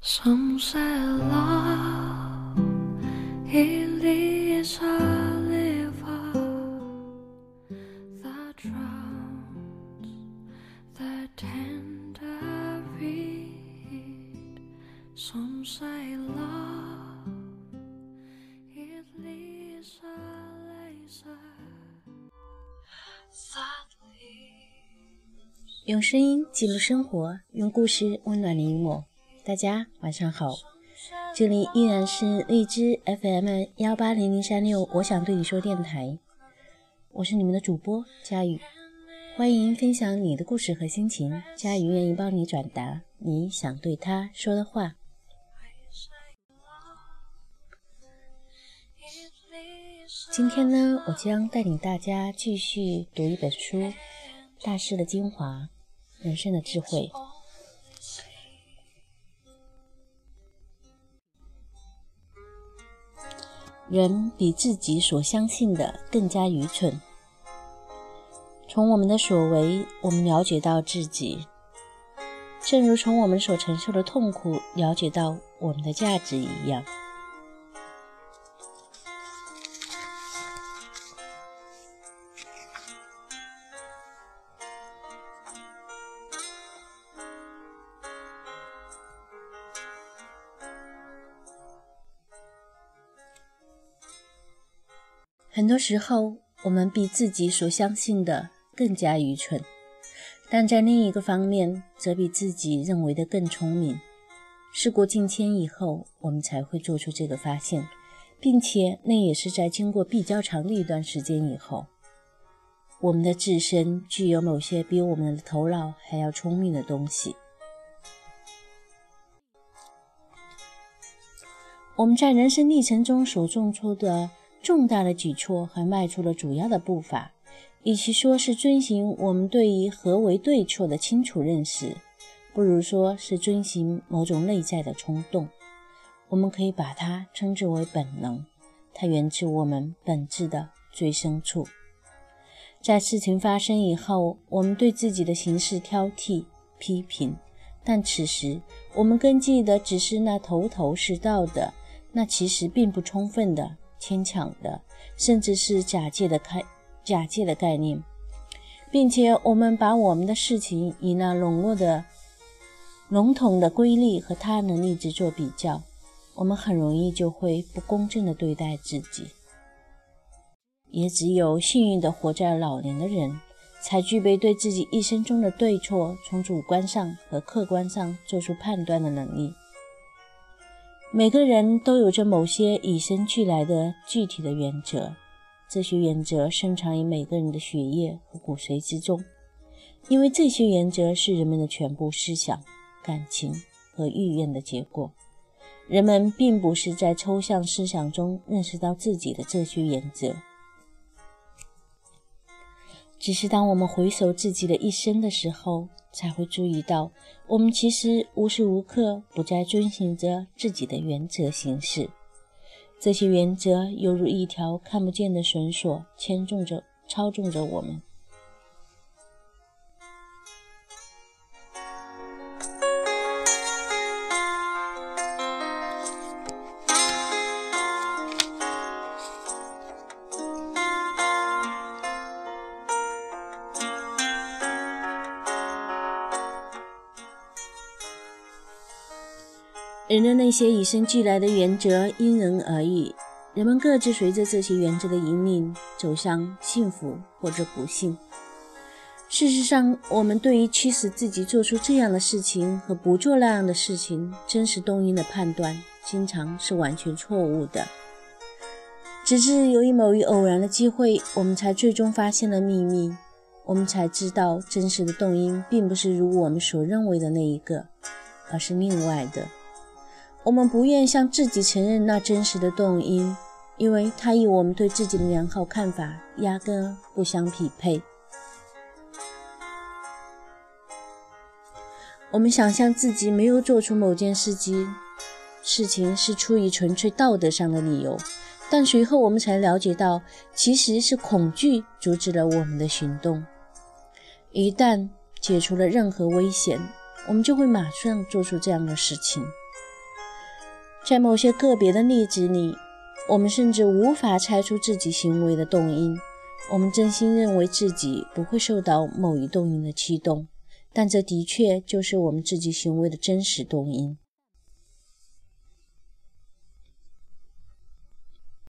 Some say love it is a river that drowns the tender reed. Some say love it is a laser that leaves 用声音记录生活，用故事温暖你我。大家晚上好，这里依然是荔枝 FM 幺八零零三六，我想对你说电台，我是你们的主播佳宇，欢迎分享你的故事和心情，佳宇愿意帮你转达你想对他说的话。今天呢，我将带领大家继续读一本书《大师的精华，人生的智慧》。人比自己所相信的更加愚蠢。从我们的所为，我们了解到自己；正如从我们所承受的痛苦了解到我们的价值一样。很多时候，我们比自己所相信的更加愚蠢，但在另一个方面，则比自己认为的更聪明。事过境迁以后，我们才会做出这个发现，并且那也是在经过比较长的一段时间以后。我们的自身具有某些比我们的头脑还要聪明的东西。我们在人生历程中所种出的。重大的举措还迈出了主要的步伐，与其说是遵循我们对于何为对错的清楚认识，不如说是遵循某种内在的冲动。我们可以把它称之为本能，它源自我们本质的最深处。在事情发生以后，我们对自己的行事挑剔、批评，但此时我们根据的只是那头头是道的，那其实并不充分的。牵强的，甚至是假借的开假借的概念，并且我们把我们的事情以那笼络的笼统的规律和他人的例子做比较，我们很容易就会不公正的对待自己。也只有幸运的活在老年的人，才具备对自己一生中的对错从主观上和客观上做出判断的能力。每个人都有着某些与生俱来的具体的原则，这些原则深藏于每个人的血液和骨髓之中，因为这些原则是人们的全部思想、感情和意愿的结果。人们并不是在抽象思想中认识到自己的这些原则。只是当我们回首自己的一生的时候，才会注意到，我们其实无时无刻不在遵循着自己的原则行事。这些原则犹如一条看不见的绳索，牵动着、操纵着我们。人的那些与生俱来的原则因人而异，人们各自随着这些原则的引领走向幸福或者不幸。事实上，我们对于驱使自己做出这样的事情和不做那样的事情真实动因的判断，经常是完全错误的。直至由于某一偶然的机会，我们才最终发现了秘密，我们才知道真实的动因并不是如我们所认为的那一个，而是另外的。我们不愿向自己承认那真实的动因，因为它与我们对自己的良好看法压根不相匹配。我们想象自己没有做出某件事情，事情是出于纯粹道德上的理由，但随后我们才了解到，其实是恐惧阻止了我们的行动。一旦解除了任何危险，我们就会马上做出这样的事情。在某些个别的例子里，我们甚至无法猜出自己行为的动因。我们真心认为自己不会受到某一动因的驱动，但这的确就是我们自己行为的真实动因。